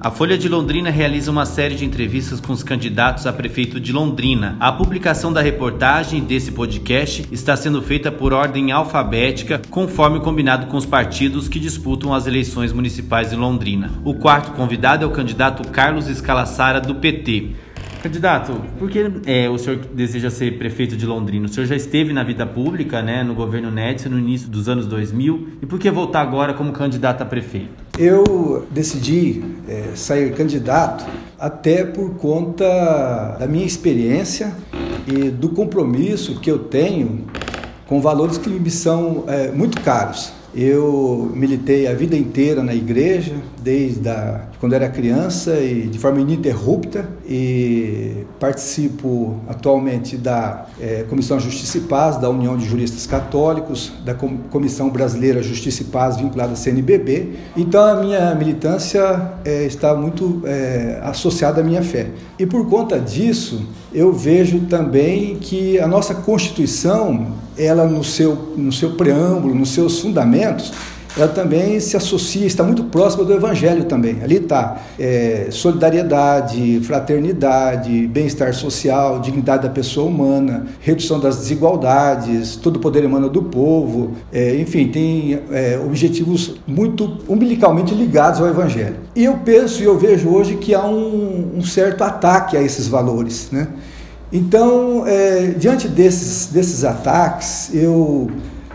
A Folha de Londrina realiza uma série de entrevistas com os candidatos a prefeito de Londrina. A publicação da reportagem desse podcast está sendo feita por ordem alfabética, conforme combinado com os partidos que disputam as eleições municipais em Londrina. O quarto convidado é o candidato Carlos Escalassara, do PT. Candidato, por que é, o senhor deseja ser prefeito de Londrina? O senhor já esteve na vida pública, né, no governo Nédson, no início dos anos 2000, e por que voltar agora como candidato a prefeito? Eu decidi é, sair candidato até por conta da minha experiência e do compromisso que eu tenho com valores que me são é, muito caros. Eu militei a vida inteira na igreja, desde a, quando era criança e de forma ininterrupta, e participo atualmente da é, Comissão Justiça e Paz, da União de Juristas Católicos, da Comissão Brasileira Justiça e Paz vinculada à CNBB. Então a minha militância é, está muito é, associada à minha fé. E por conta disso, eu vejo também que a nossa Constituição, ela no seu, no seu preâmbulo, nos seus fundamentos, ela também se associa, está muito próxima do Evangelho também. Ali está é, solidariedade, fraternidade, bem-estar social, dignidade da pessoa humana, redução das desigualdades, todo o poder humano do povo, é, enfim, tem é, objetivos muito umbilicalmente ligados ao Evangelho. E eu penso e eu vejo hoje que há um, um certo ataque a esses valores, né? Então, é, diante desses, desses ataques, eu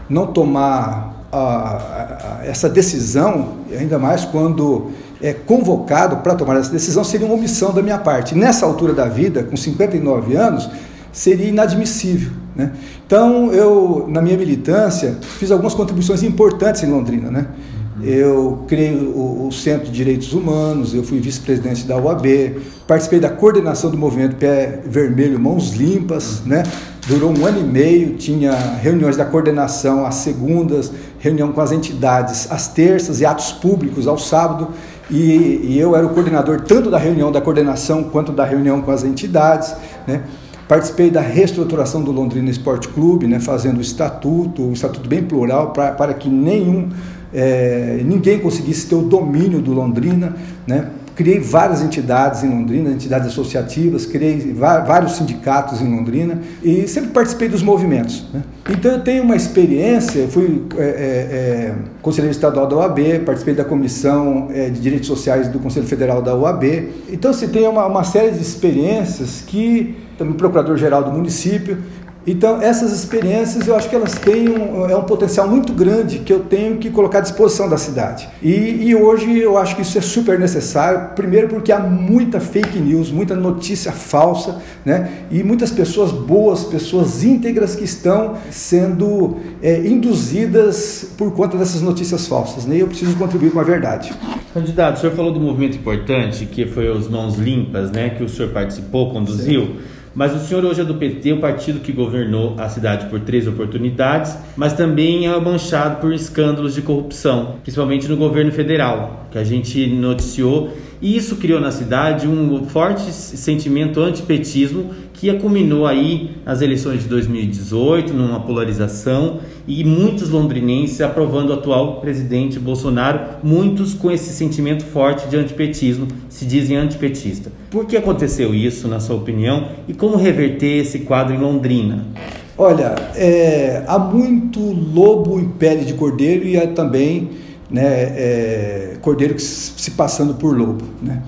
não tomar a, a, essa decisão, ainda mais quando é convocado para tomar essa decisão, seria uma omissão da minha parte. Nessa altura da vida, com 59 anos, seria inadmissível. Né? Então, eu, na minha militância, fiz algumas contribuições importantes em Londrina. Né? Eu criei o, o, Centro de Direitos Humanos, eu fui vice-presidente da UAB, participei da coordenação do movimento Pé Vermelho Mãos Limpas, né? Durou um ano e meio, tinha reuniões da coordenação às segundas, reunião com as entidades às terças e atos públicos ao sábado, e, e eu era o coordenador tanto da reunião da coordenação quanto da reunião com as entidades, né? Participei da reestruturação do Londrina Esporte Clube, né, fazendo o estatuto, um estatuto bem plural, pra, para que nenhum, é, ninguém conseguisse ter o domínio do Londrina. Né? Criei várias entidades em Londrina, entidades associativas, criei vários sindicatos em Londrina e sempre participei dos movimentos. Né? Então eu tenho uma experiência, fui é, é, é, conselheiro estadual da UAB, participei da comissão é, de direitos sociais do Conselho Federal da UAB. Então se tem uma, uma série de experiências que também procurador-geral do município. Então, essas experiências eu acho que elas têm um, é um potencial muito grande que eu tenho que colocar à disposição da cidade. E, e, hoje eu acho que isso é super necessário, primeiro porque há muita fake news, muita notícia falsa, né? e muitas pessoas boas, pessoas íntegras que estão sendo é, induzidas por conta dessas notícias falsas. Né? E eu preciso contribuir com a verdade. Candidato, o senhor falou do movimento importante, que foi os Mãos Limpas, né? que o senhor participou, conduziu. Sim. Mas o senhor hoje é do PT, o partido que governou a cidade por três oportunidades, mas também é manchado por escândalos de corrupção, principalmente no governo federal, que a gente noticiou. E isso criou na cidade um forte sentimento antipetismo que culminou aí nas eleições de 2018, numa polarização e muitos londrinenses aprovando o atual presidente Bolsonaro, muitos com esse sentimento forte de antipetismo, se dizem antipetista. Por que aconteceu isso, na sua opinião, e como reverter esse quadro em Londrina? Olha, é, há muito lobo em pele de cordeiro e há também né, é, cordeiro se passando por lobo. Né?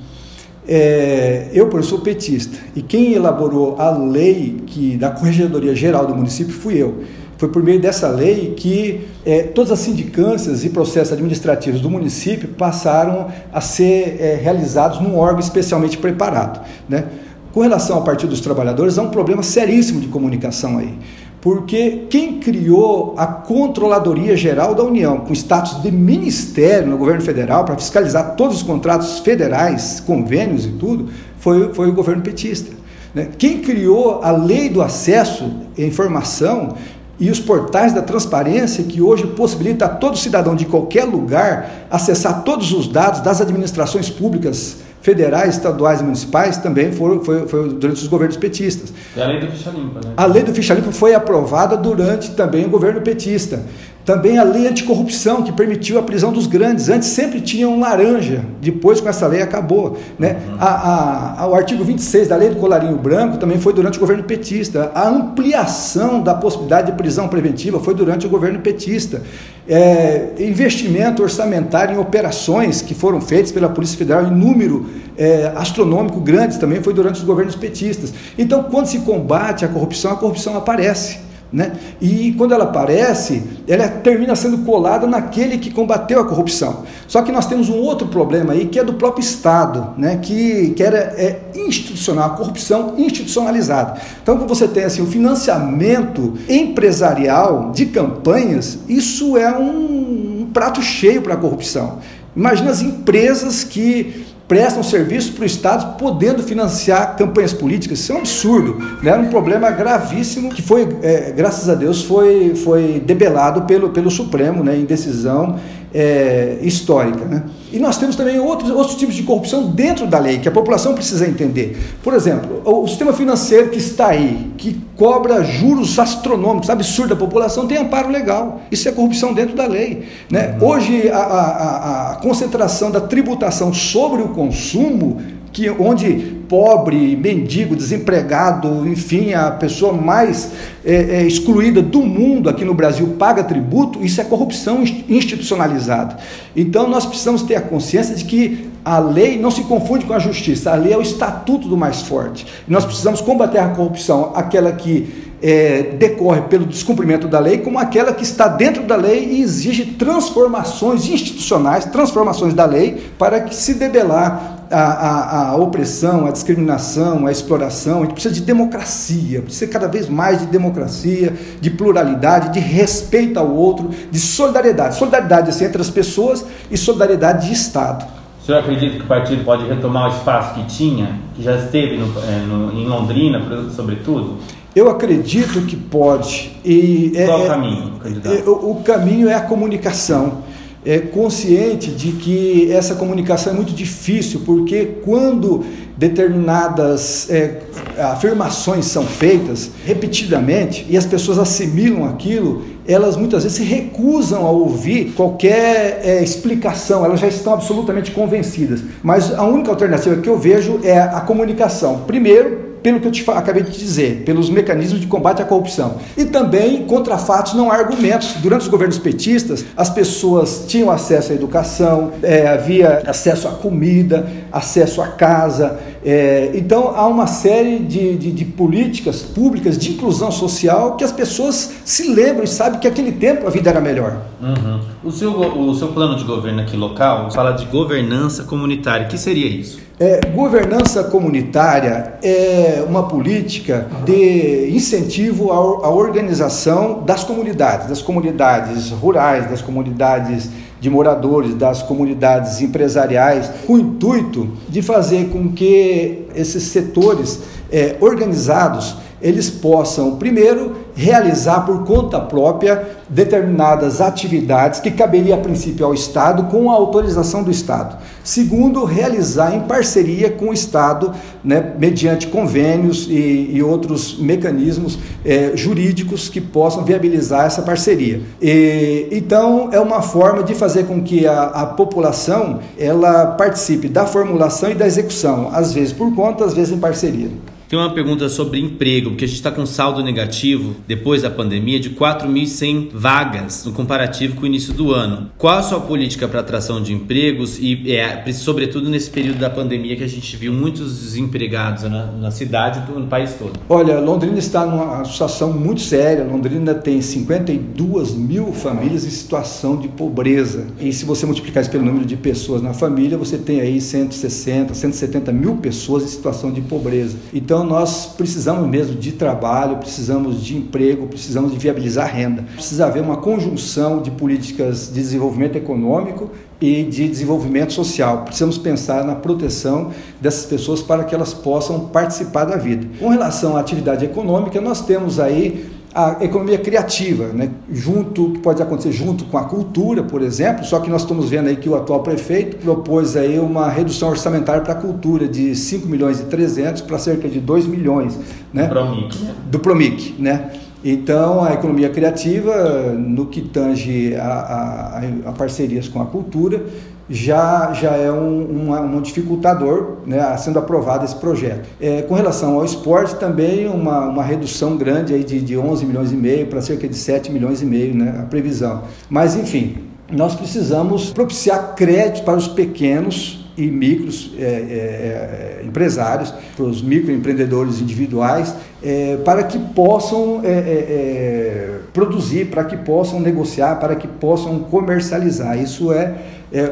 É, eu, por sou petista, e quem elaborou a lei que da Corregedoria Geral do município fui eu. Foi por meio dessa lei que é, todas as sindicâncias e processos administrativos do município passaram a ser é, realizados num órgão especialmente preparado. Né? Com relação ao Partido dos Trabalhadores, há um problema seríssimo de comunicação aí porque quem criou a Controladoria Geral da União, com status de ministério no governo federal, para fiscalizar todos os contratos federais, convênios e tudo, foi, foi o governo petista. Né? Quem criou a lei do acesso à informação e os portais da transparência, que hoje possibilita a todo cidadão de qualquer lugar acessar todos os dados das administrações públicas federais, estaduais e municipais também foram foi, foi durante os governos petistas. E a lei do ficha limpa, né? A lei do ficha limpa foi aprovada durante também o governo petista. Também a lei anticorrupção, que permitiu a prisão dos grandes. Antes sempre tinha um laranja, depois com essa lei acabou. Né? Uhum. A, a, o artigo 26 da lei do colarinho branco também foi durante o governo petista. A ampliação da possibilidade de prisão preventiva foi durante o governo petista. É, investimento orçamentário em operações que foram feitas pela Polícia Federal em número é, astronômico grandes também foi durante os governos petistas. Então, quando se combate a corrupção, a corrupção aparece. Né? E quando ela aparece, ela termina sendo colada naquele que combateu a corrupção. Só que nós temos um outro problema aí, que é do próprio Estado, né? que, que era é institucional, a corrupção institucionalizada. Então, quando você tem assim, o financiamento empresarial de campanhas, isso é um, um prato cheio para a corrupção. Imagina as empresas que prestam serviço para o Estado podendo financiar campanhas políticas. Isso é um absurdo. Né? Era um problema gravíssimo que foi, é, graças a Deus, foi, foi debelado pelo, pelo Supremo né, em decisão é, histórica. Né? E nós temos também outros, outros tipos de corrupção dentro da lei, que a população precisa entender. Por exemplo, o, sistema financeiro que está aí, que cobra juros astronômicos, absurdo, a população tem amparo legal. Isso é corrupção dentro da lei. Né? Uhum. Hoje, a, a, a concentração da tributação sobre o consumo que onde pobre, mendigo, desempregado, enfim, a pessoa mais é, é, excluída do mundo aqui no Brasil paga tributo, isso é corrupção institucionalizada. Então nós precisamos ter a consciência de que a lei não se confunde com a justiça, a lei é o estatuto do mais forte. nós precisamos combater a corrupção, aquela que é, decorre pelo descumprimento da lei, como aquela que está dentro da lei e exige transformações institucionais, transformações da lei, para que se debelar a, a, a, opressão, a discriminação, a exploração. A gente precisa de democracia, precisa cada vez mais de democracia, de pluralidade, de respeito ao outro, de solidariedade. Solidariedade assim, entre as pessoas e solidariedade de Estado. O senhor acredita que o partido pode retomar o espaço que tinha, que já esteve no, é, no, em Londrina, sobretudo? Eu acredito que pode. E é, Qual é, o caminho, candidato? É, o, o caminho é a comunicação é, consciente de que essa comunicação é muito difícil, porque quando determinadas é, afirmações são feitas repetidamente e as pessoas assimilam aquilo, elas muitas vezes se recusam a ouvir qualquer é, explicação, elas já estão absolutamente convencidas. Mas a única alternativa que eu vejo é a comunicação. Primeiro, pelo que eu te acabei de dizer, pelos mecanismos de combate à corrupção. E também, contra fatos, não há argumentos. Durante os governos petistas, as pessoas tinham acesso à educação, é, havia acesso à comida, acesso à casa. É, então, há uma série de, de, de, políticas públicas de inclusão social que as pessoas se lembram e sabem que naquele tempo a vida era melhor. Uhum. O, seu, o seu plano de governo aqui local fala de governança comunitária. O que seria isso? É, governança comunitária é uma política de incentivo à organização das comunidades, das comunidades rurais, das comunidades de moradores, das comunidades empresariais, com o intuito de fazer com que esses setores é, organizados eles possam, primeiro, realizar por conta própria determinadas atividades que caberia a princípio ao Estado com a autorização do Estado. Segundo, realizar em parceria com o Estado, né, mediante convênios e, e outros mecanismos é, jurídicos que possam viabilizar essa parceria. E, então, é uma forma de fazer com que a, a população ela participe da formulação e da execução, às vezes por conta, às vezes em parceria. Tem uma pergunta sobre emprego, porque a gente está com saldo negativo depois da pandemia de 4.100 vagas no comparativo com o início do ano. Qual a sua política para atração de empregos e, é, sobretudo, nesse período da pandemia que a gente viu muitos desempregados na, na cidade e no país todo? Olha, Londrina está numa situação muito séria. Londrina tem 52 mil famílias em situação de pobreza. E se você multiplicar isso pelo número de pessoas na família, você tem aí 160, 170 mil pessoas em situação de pobreza. Então, então nós precisamos mesmo de trabalho, precisamos de emprego, precisamos de viabilizar renda. Precisa haver uma conjunção de políticas de desenvolvimento econômico e de desenvolvimento social. Precisamos pensar na proteção dessas pessoas para que elas possam participar da vida. Com relação à atividade econômica, nós temos aí a economia criativa, né? junto, que pode acontecer junto com a cultura, por exemplo, só que nós estamos vendo aí que o atual prefeito propôs aí uma redução orçamentária para a cultura de 5 milhões e 300 para cerca de 2 milhões, né? Do Promic. Do Promic, né? Então, a economia criativa, no que tange a, a, a parcerias com a cultura, já, já é um, um, um dificultador né, sendo aprovado esse projeto. É, com relação ao esporte, também uma, uma redução grande aí de, de 11 milhões e meio para cerca de 7 milhões e meio, né, a previsão. Mas, enfim, nós precisamos propiciar crédito para os pequenos e micros é, é, é empresários, para os microempreendedores individuais, é, para que possam é, é, produzir, para que possam negociar, para que possam comercializar. Isso é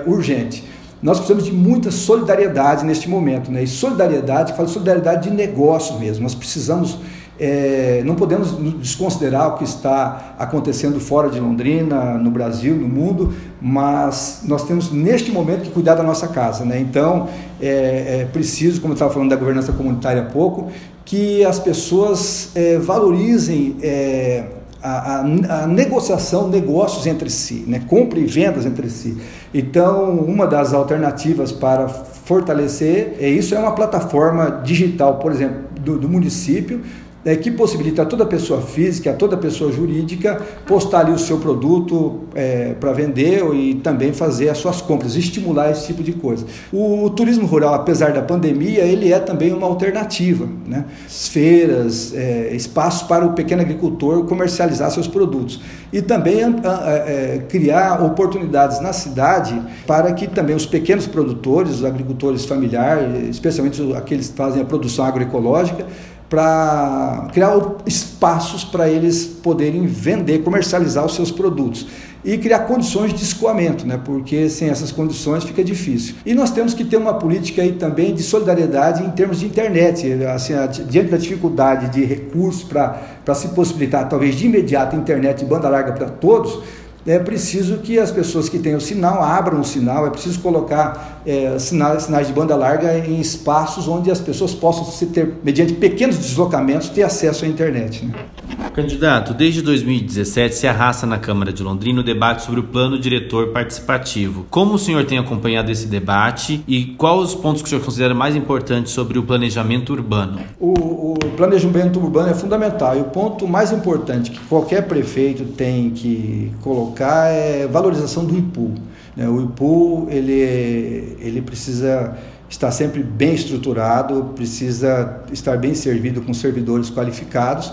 urgente. Nós precisamos de muita solidariedade neste momento, né? E solidariedade, falo solidariedade de negócio mesmo. Nós precisamos, é, não podemos desconsiderar o que está acontecendo fora de Londrina, no Brasil, no mundo, mas nós temos neste momento que cuidar da nossa casa, né? Então é, é preciso, como eu estava falando da governança comunitária há pouco, que as pessoas é, valorizem é, a, a, a, negociação, negócios entre si, né? compra e vendas entre si. Então, uma das alternativas para fortalecer é isso é uma plataforma digital, por exemplo, do, do município, é, que possibilita a toda pessoa física, a toda pessoa jurídica postar ali o seu produto é, para vender e também fazer as suas compras, estimular esse tipo de coisa. O, o, turismo rural, apesar da pandemia, ele é também uma alternativa, né? Feiras, é, espaços para o pequeno agricultor comercializar seus produtos e também é, criar oportunidades na cidade para que também os pequenos produtores, os agricultores familiares, especialmente aqueles que fazem a produção agroecológica, para criar espaços para eles poderem vender, comercializar os seus produtos e criar condições de escoamento, né? porque sem essas condições fica difícil. E nós temos que ter uma política aí também de solidariedade em termos de internet, assim, diante da dificuldade de recursos para se possibilitar, talvez de imediato, internet e banda larga para todos, é preciso que as pessoas que têm o sinal abram o sinal, é preciso colocar é, sinais, sinais de banda larga em espaços onde as pessoas possam se ter, mediante pequenos deslocamentos, ter acesso à internet. Né? Candidato, desde 2017 se arrasta na Câmara de Londrina o debate sobre o plano diretor participativo. Como o senhor tem acompanhado esse debate e quais os pontos que o senhor considera mais importantes sobre o planejamento urbano? O, o planejamento urbano é fundamental e o ponto mais importante que qualquer prefeito tem que colocar é valorização do IPU. Né? O IPU ele, ele precisa estar sempre bem estruturado, precisa estar bem servido com servidores qualificados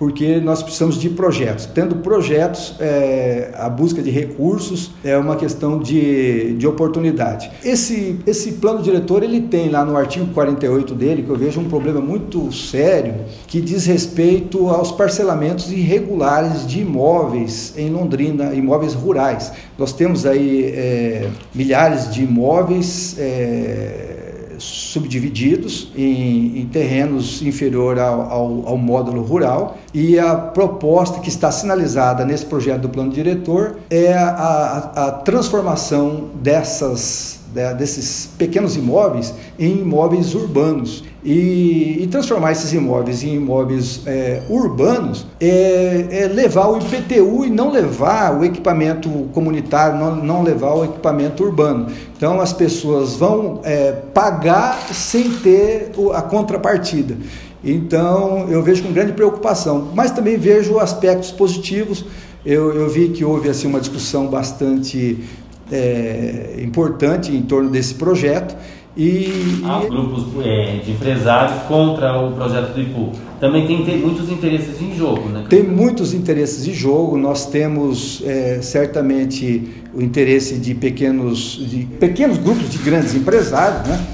porque nós precisamos de projetos. Tendo projetos, é, a busca de recursos é uma questão de, de oportunidade. Esse, esse plano diretor, ele tem lá no artigo 48 dele, que eu vejo um problema muito sério, que diz respeito aos parcelamentos irregulares de imóveis em Londrina, imóveis rurais. Nós temos aí é, milhares de imóveis é, subdivididos em, em terrenos inferior ao, ao, ao, módulo rural. E a proposta que está sinalizada nesse projeto do plano diretor é a, a, a transformação dessas desses pequenos imóveis em imóveis urbanos. E, e transformar esses imóveis em imóveis é, urbanos é, é, levar o IPTU e não levar o equipamento comunitário, não, não levar o equipamento urbano. Então as pessoas vão é, pagar sem ter a contrapartida. Então eu vejo com grande preocupação, mas também vejo aspectos positivos. Eu, eu vi que houve assim, uma discussão bastante é, importante em torno desse projeto. E, Há grupos é, de empresários contra o projeto do IPU. Também tem muitos interesses em jogo, né? Tem muitos interesses em jogo. Nós temos é, certamente o interesse de pequenos, de pequenos grupos de grandes empresários, né?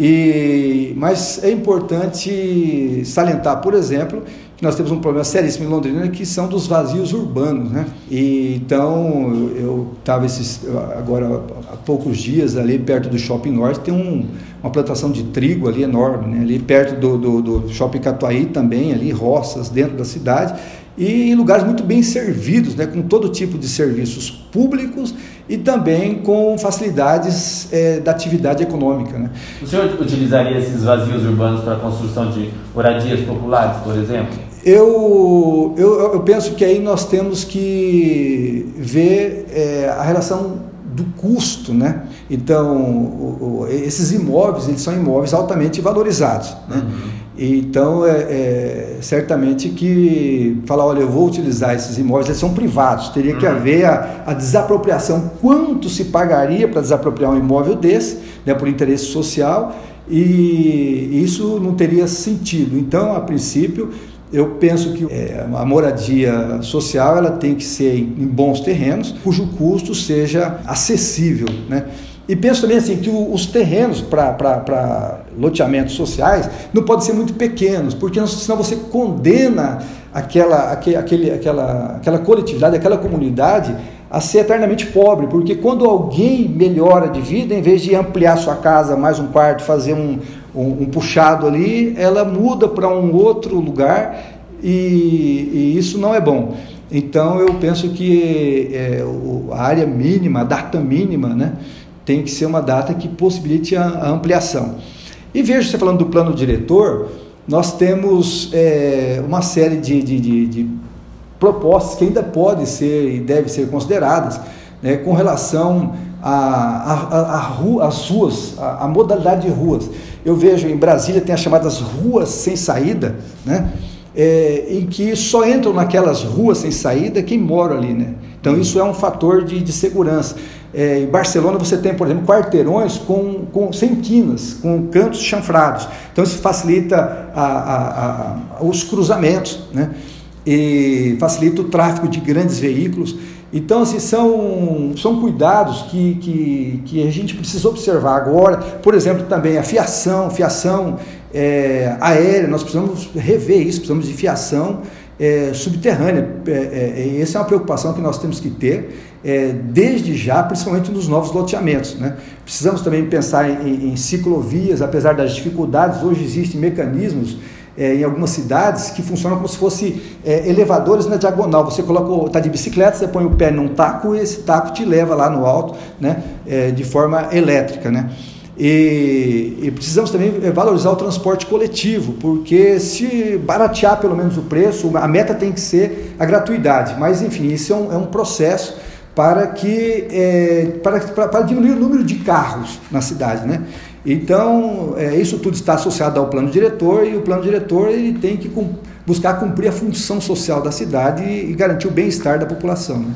E, mas é importante salientar, por exemplo, nós temos um problema seríssimo em Londrina que são dos vazios urbanos, né? E, então eu estava agora há poucos dias ali perto do Shopping Norte tem um, uma plantação de trigo ali enorme, né? Ali perto do, do, do Shopping Catuaí também ali roças dentro da cidade e em lugares muito bem servidos, né? Com todo tipo de serviços públicos e também com facilidades é, da atividade econômica. Né? O senhor utilizaria esses vazios urbanos para a construção de moradias populares, por exemplo? Eu, eu, eu penso que aí nós temos que ver é, a relação do custo, né? Então, o, o, esses imóveis, eles são imóveis altamente valorizados, né? Uhum. Então, é, é, certamente que falar, olha, eu vou utilizar esses imóveis, eles são privados, teria que uhum. haver a, a, desapropriação, quanto se pagaria para desapropriar um imóvel desse, né, por interesse social, e isso não teria sentido. Então, a princípio, eu penso que é, a moradia social ela tem que ser em bons terrenos, cujo custo seja acessível, né? E penso também assim que os terrenos para loteamentos sociais não podem ser muito pequenos, porque senão você condena aquela, aquele, aquela, aquela coletividade, aquela comunidade a ser eternamente pobre, porque quando alguém melhora de vida, em vez de ampliar sua casa mais um quarto, fazer um, um, um puxado ali, ela muda para um outro lugar e, e, isso não é bom. Então eu penso que é, a área mínima, a data mínima, né, tem que ser uma data que possibilite a, a ampliação. E veja, você falando do plano diretor, nós temos é, uma série de, de, de, de propostas que ainda podem ser e devem ser consideradas né, com relação às ruas, a, a, modalidade de ruas. Eu vejo em Brasília tem as chamadas ruas sem saída, né, é, em que só entram naquelas ruas sem saída quem mora ali. Né? Então isso é um fator de, de segurança. É, em Barcelona você tem, por exemplo, quarteirões com, com, sem quinas, com cantos chanfrados. Então isso facilita a, a, a, os cruzamentos. Né? e facilita o tráfego de grandes veículos. Então, assim, são, são cuidados que, que, que a gente precisa observar agora. Por exemplo, também a fiação, fiação é, aérea, nós precisamos rever isso, precisamos de fiação é, subterrânea. É, é, essa é uma preocupação que nós temos que ter é, desde já, principalmente nos novos loteamentos. Né? Precisamos também pensar em, em ciclovias, apesar das dificuldades, hoje existem mecanismos é, em algumas cidades que funcionam como se fosse é, elevadores na diagonal. Você coloca, está de bicicleta, você põe o pé num taco e esse taco te leva lá no alto, né, é, de forma elétrica, né. E, e, precisamos também é, valorizar o transporte coletivo, porque se baratear pelo menos o preço, a meta tem que ser a gratuidade. Mas enfim, isso é um, é um processo para que é, para, para, para diminuir o número de carros na cidade, né? Então, é, isso tudo está associado ao plano diretor e o plano diretor ele tem que buscar cumprir a função social da cidade e, e garantir o bem-estar da população. Né?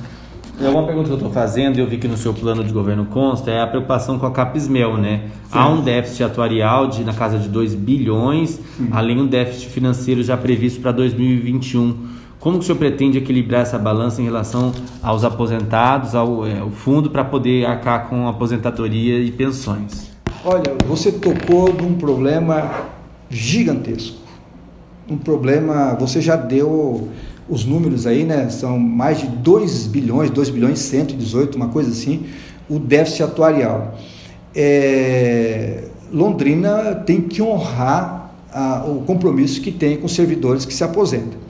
É uma pergunta que eu estou fazendo, eu vi que no seu plano de governo consta, é a preocupação com a Capismel, né? Sim. Há um déficit atuarial de, na casa de 2 bilhões, Sim. além um déficit financeiro já previsto para 2021. Como que o senhor pretende equilibrar essa balança em relação aos aposentados, ao, é, fundo, para poder arcar com aposentadoria e pensões? Olha, você tocou num problema gigantesco. Um problema, você já deu os números aí, né? São mais de 2 bilhões, 2 bilhões 118, uma coisa assim, o déficit atuarial. É, Londrina tem que honrar a, o compromisso que tem com os servidores que se aposentam.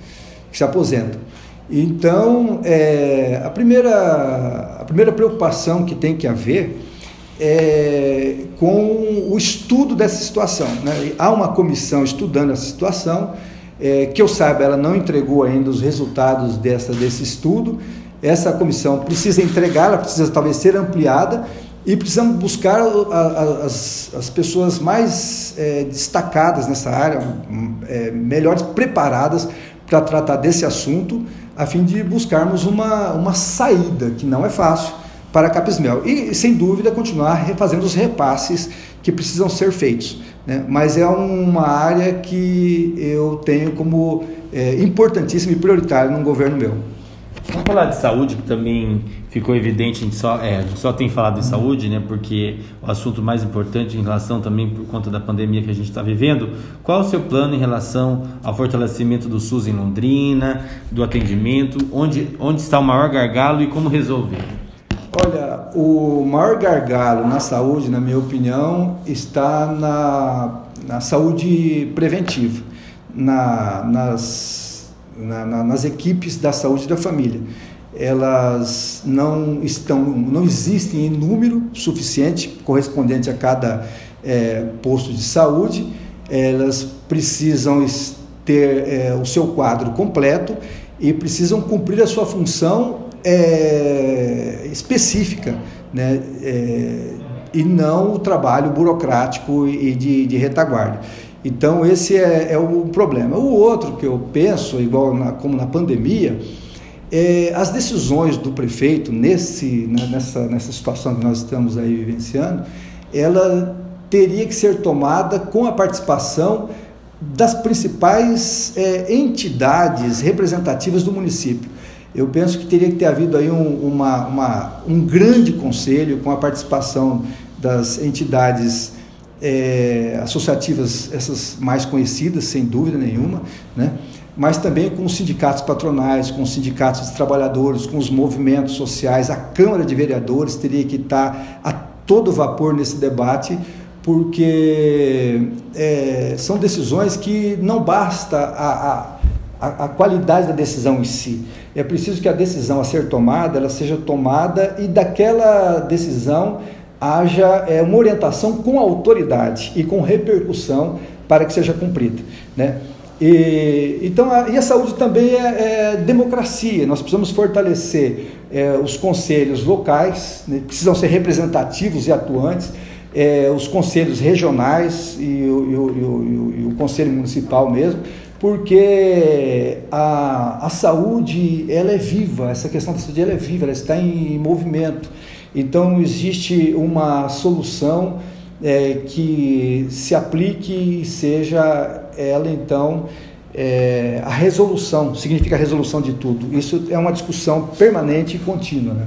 Que se aposentam. Então, é, a, primeira, a primeira preocupação que tem que haver é, com o estudo dessa situação. Né? Há uma comissão estudando essa situação, é, que eu saiba, ela não entregou ainda os resultados dessa, desse estudo. Essa comissão precisa entregar, ela precisa talvez ser ampliada e precisamos buscar a, a, as, as pessoas mais é, destacadas nessa área, é, melhores preparadas para tratar desse assunto, a fim de buscarmos uma, uma saída, que não é fácil para a Capismel. E, sem dúvida, continuar fazendo os repasses que precisam ser feitos. Né? Mas é uma área que eu tenho como é, importantíssima e prioritária num governo meu. Vamos falar de saúde, que também ficou evidente, a gente só, é, a gente só tem falado de saúde, né, porque o assunto mais importante em relação também por conta da pandemia que a gente está vivendo. Qual o seu plano em relação ao fortalecimento do SUS em Londrina, do atendimento, onde, onde está o maior gargalo e como resolver? O maior gargalo na saúde, na minha opinião, está na, na saúde preventiva, na, nas, na, na, nas equipes da saúde da família. Elas não estão, não existem em número suficiente correspondente a cada é, posto de saúde. Elas precisam ter é, o seu quadro completo e precisam cumprir a sua função é, específica, né? É, e não o trabalho burocrático e de, de retaguarda. Então, esse é, é, o problema. O outro que eu penso, igual na, como na pandemia, é, as decisões do prefeito nesse, né, nessa, nessa situação que nós estamos aí vivenciando, ela teria que ser tomada com a participação das principais é, entidades representativas do município. Eu penso que teria que ter havido aí um, uma, uma, um grande conselho com a participação das entidades é, associativas, essas mais conhecidas, sem dúvida nenhuma, né? mas também com os sindicatos patronais, com os sindicatos de trabalhadores, com os movimentos sociais, a Câmara de Vereadores teria que estar a todo vapor nesse debate, porque é, são decisões que não basta a, a, a, qualidade da decisão em si. É preciso que a decisão a ser tomada, ela seja tomada e daquela decisão haja é, uma orientação com autoridade e com repercussão para que seja cumprida. Né? E, então, a, e a saúde também é, é democracia. Nós precisamos fortalecer é, os conselhos locais, né, precisam ser representativos e atuantes, é, os conselhos regionais e o, e, o, e o, conselho municipal mesmo, porque a, a saúde ela é viva, essa questão da saúde ela é viva, ela está em movimento. Então, existe uma solução é, que se aplique e seja ela, então, é, a resolução, significa a resolução de tudo. Isso é uma discussão permanente e contínua. Né?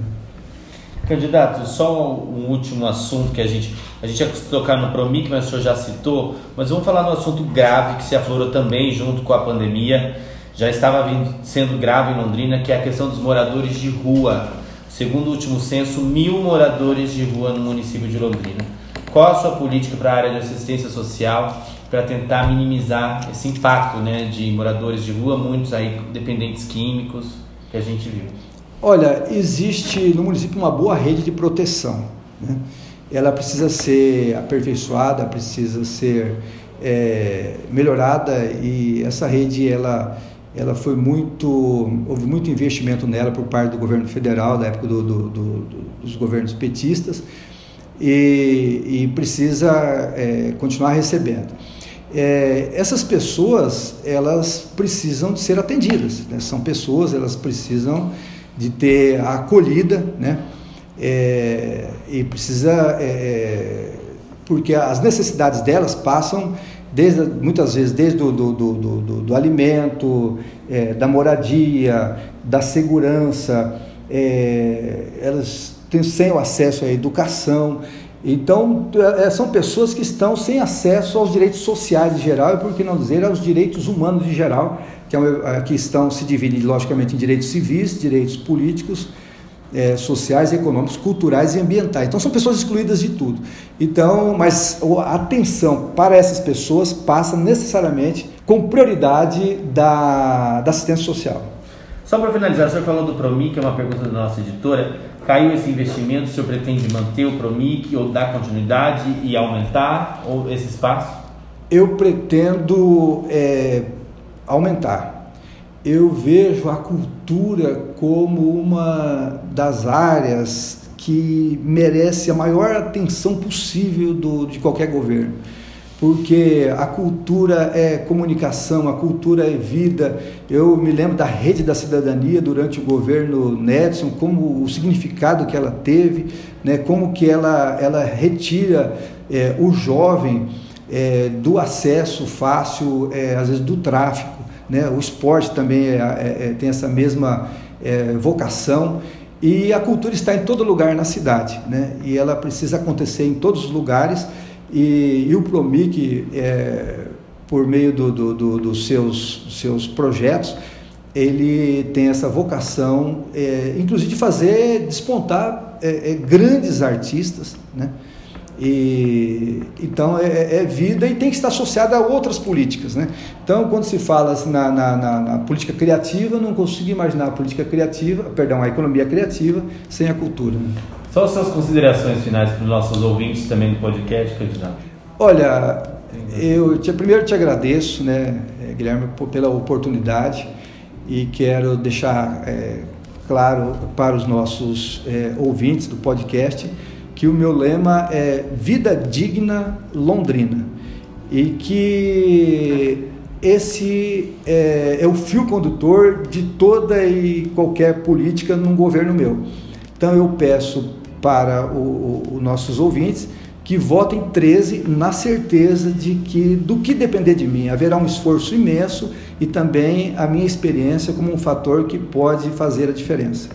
Candidato, só um último assunto que a gente a gente ia tocar no Promic, mas o senhor já citou, mas vamos falar no assunto grave que se aflorou também junto com a pandemia, já estava vindo, sendo grave em Londrina, que é a questão dos moradores de rua. Segundo o último censo, mil moradores de rua no município de Londrina. Qual a sua política para a área de assistência social para tentar minimizar esse impacto né, de moradores de rua, muitos aí dependentes químicos que a gente viu? Olha, existe no município uma boa rede de proteção. Né? Ela precisa ser aperfeiçoada, precisa ser é, melhorada e essa rede ela ela foi muito houve muito investimento nela por parte do governo federal da época do, do, do, dos governos petistas e, e precisa é, continuar recebendo é, essas pessoas elas precisam de ser atendidas né? são pessoas elas precisam de ter a acolhida né? É, e precisa é, porque as necessidades delas passam desde muitas vezes desde do, do, do, do, do alimento é, da moradia da segurança é, elas têm sem o acesso à educação. Então, é, são pessoas que estão sem acesso aos direitos sociais em geral, e por que não dizer aos direitos humanos em geral, que, é, é, que estão se dividem logicamente em direitos civis, direitos políticos, é, sociais, econômicos, culturais e ambientais. Então, são pessoas excluídas de tudo. Então, mas a atenção para essas pessoas passa necessariamente com prioridade da, da assistência social. Só para finalizar, o senhor falou do PROMI, que é uma pergunta da nossa editora caiu esse investimento, o senhor pretende manter o Promic ou dar continuidade e aumentar ou esse espaço? Eu pretendo é, aumentar. Eu vejo a cultura como uma das áreas que merece a maior atenção possível do, de qualquer governo porque a cultura é comunicação, a cultura é vida. Eu me lembro da rede da cidadania durante o governo Nedson, como o significado que ela teve, né, como que ela, ela retira é, o jovem é, do acesso fácil, é, às vezes do tráfico. Né? O esporte também é, é, é, tem essa mesma vocação. E a cultura está em todo lugar na cidade, né? e ela precisa acontecer em todos os lugares e, e o Promic, é, por meio do, do, do, dos seus, seus projetos, ele tem essa vocação, é, inclusive de fazer despontar é, é grandes artistas, né? E, então é, é, vida e tem que estar associada a outras políticas. Né? Então, quando se fala assim, na, na, na, na, política criativa, não consigo imaginar a política criativa, perdão, a economia criativa sem a cultura. Né? Só as suas considerações finais para os nossos ouvintes também do podcast, candidato. Olha, eu te, primeiro te agradeço, né, Guilherme, pela oportunidade e quero deixar é, claro para os nossos é, ouvintes do podcast que o meu lema é Vida Digna Londrina. e que esse é, é, o fio condutor de toda e qualquer política num governo meu. Então eu peço para os nossos ouvintes que votem 13 na certeza de que, do que depender de mim, haverá um esforço imenso e também a minha experiência como um fator que pode fazer a diferença.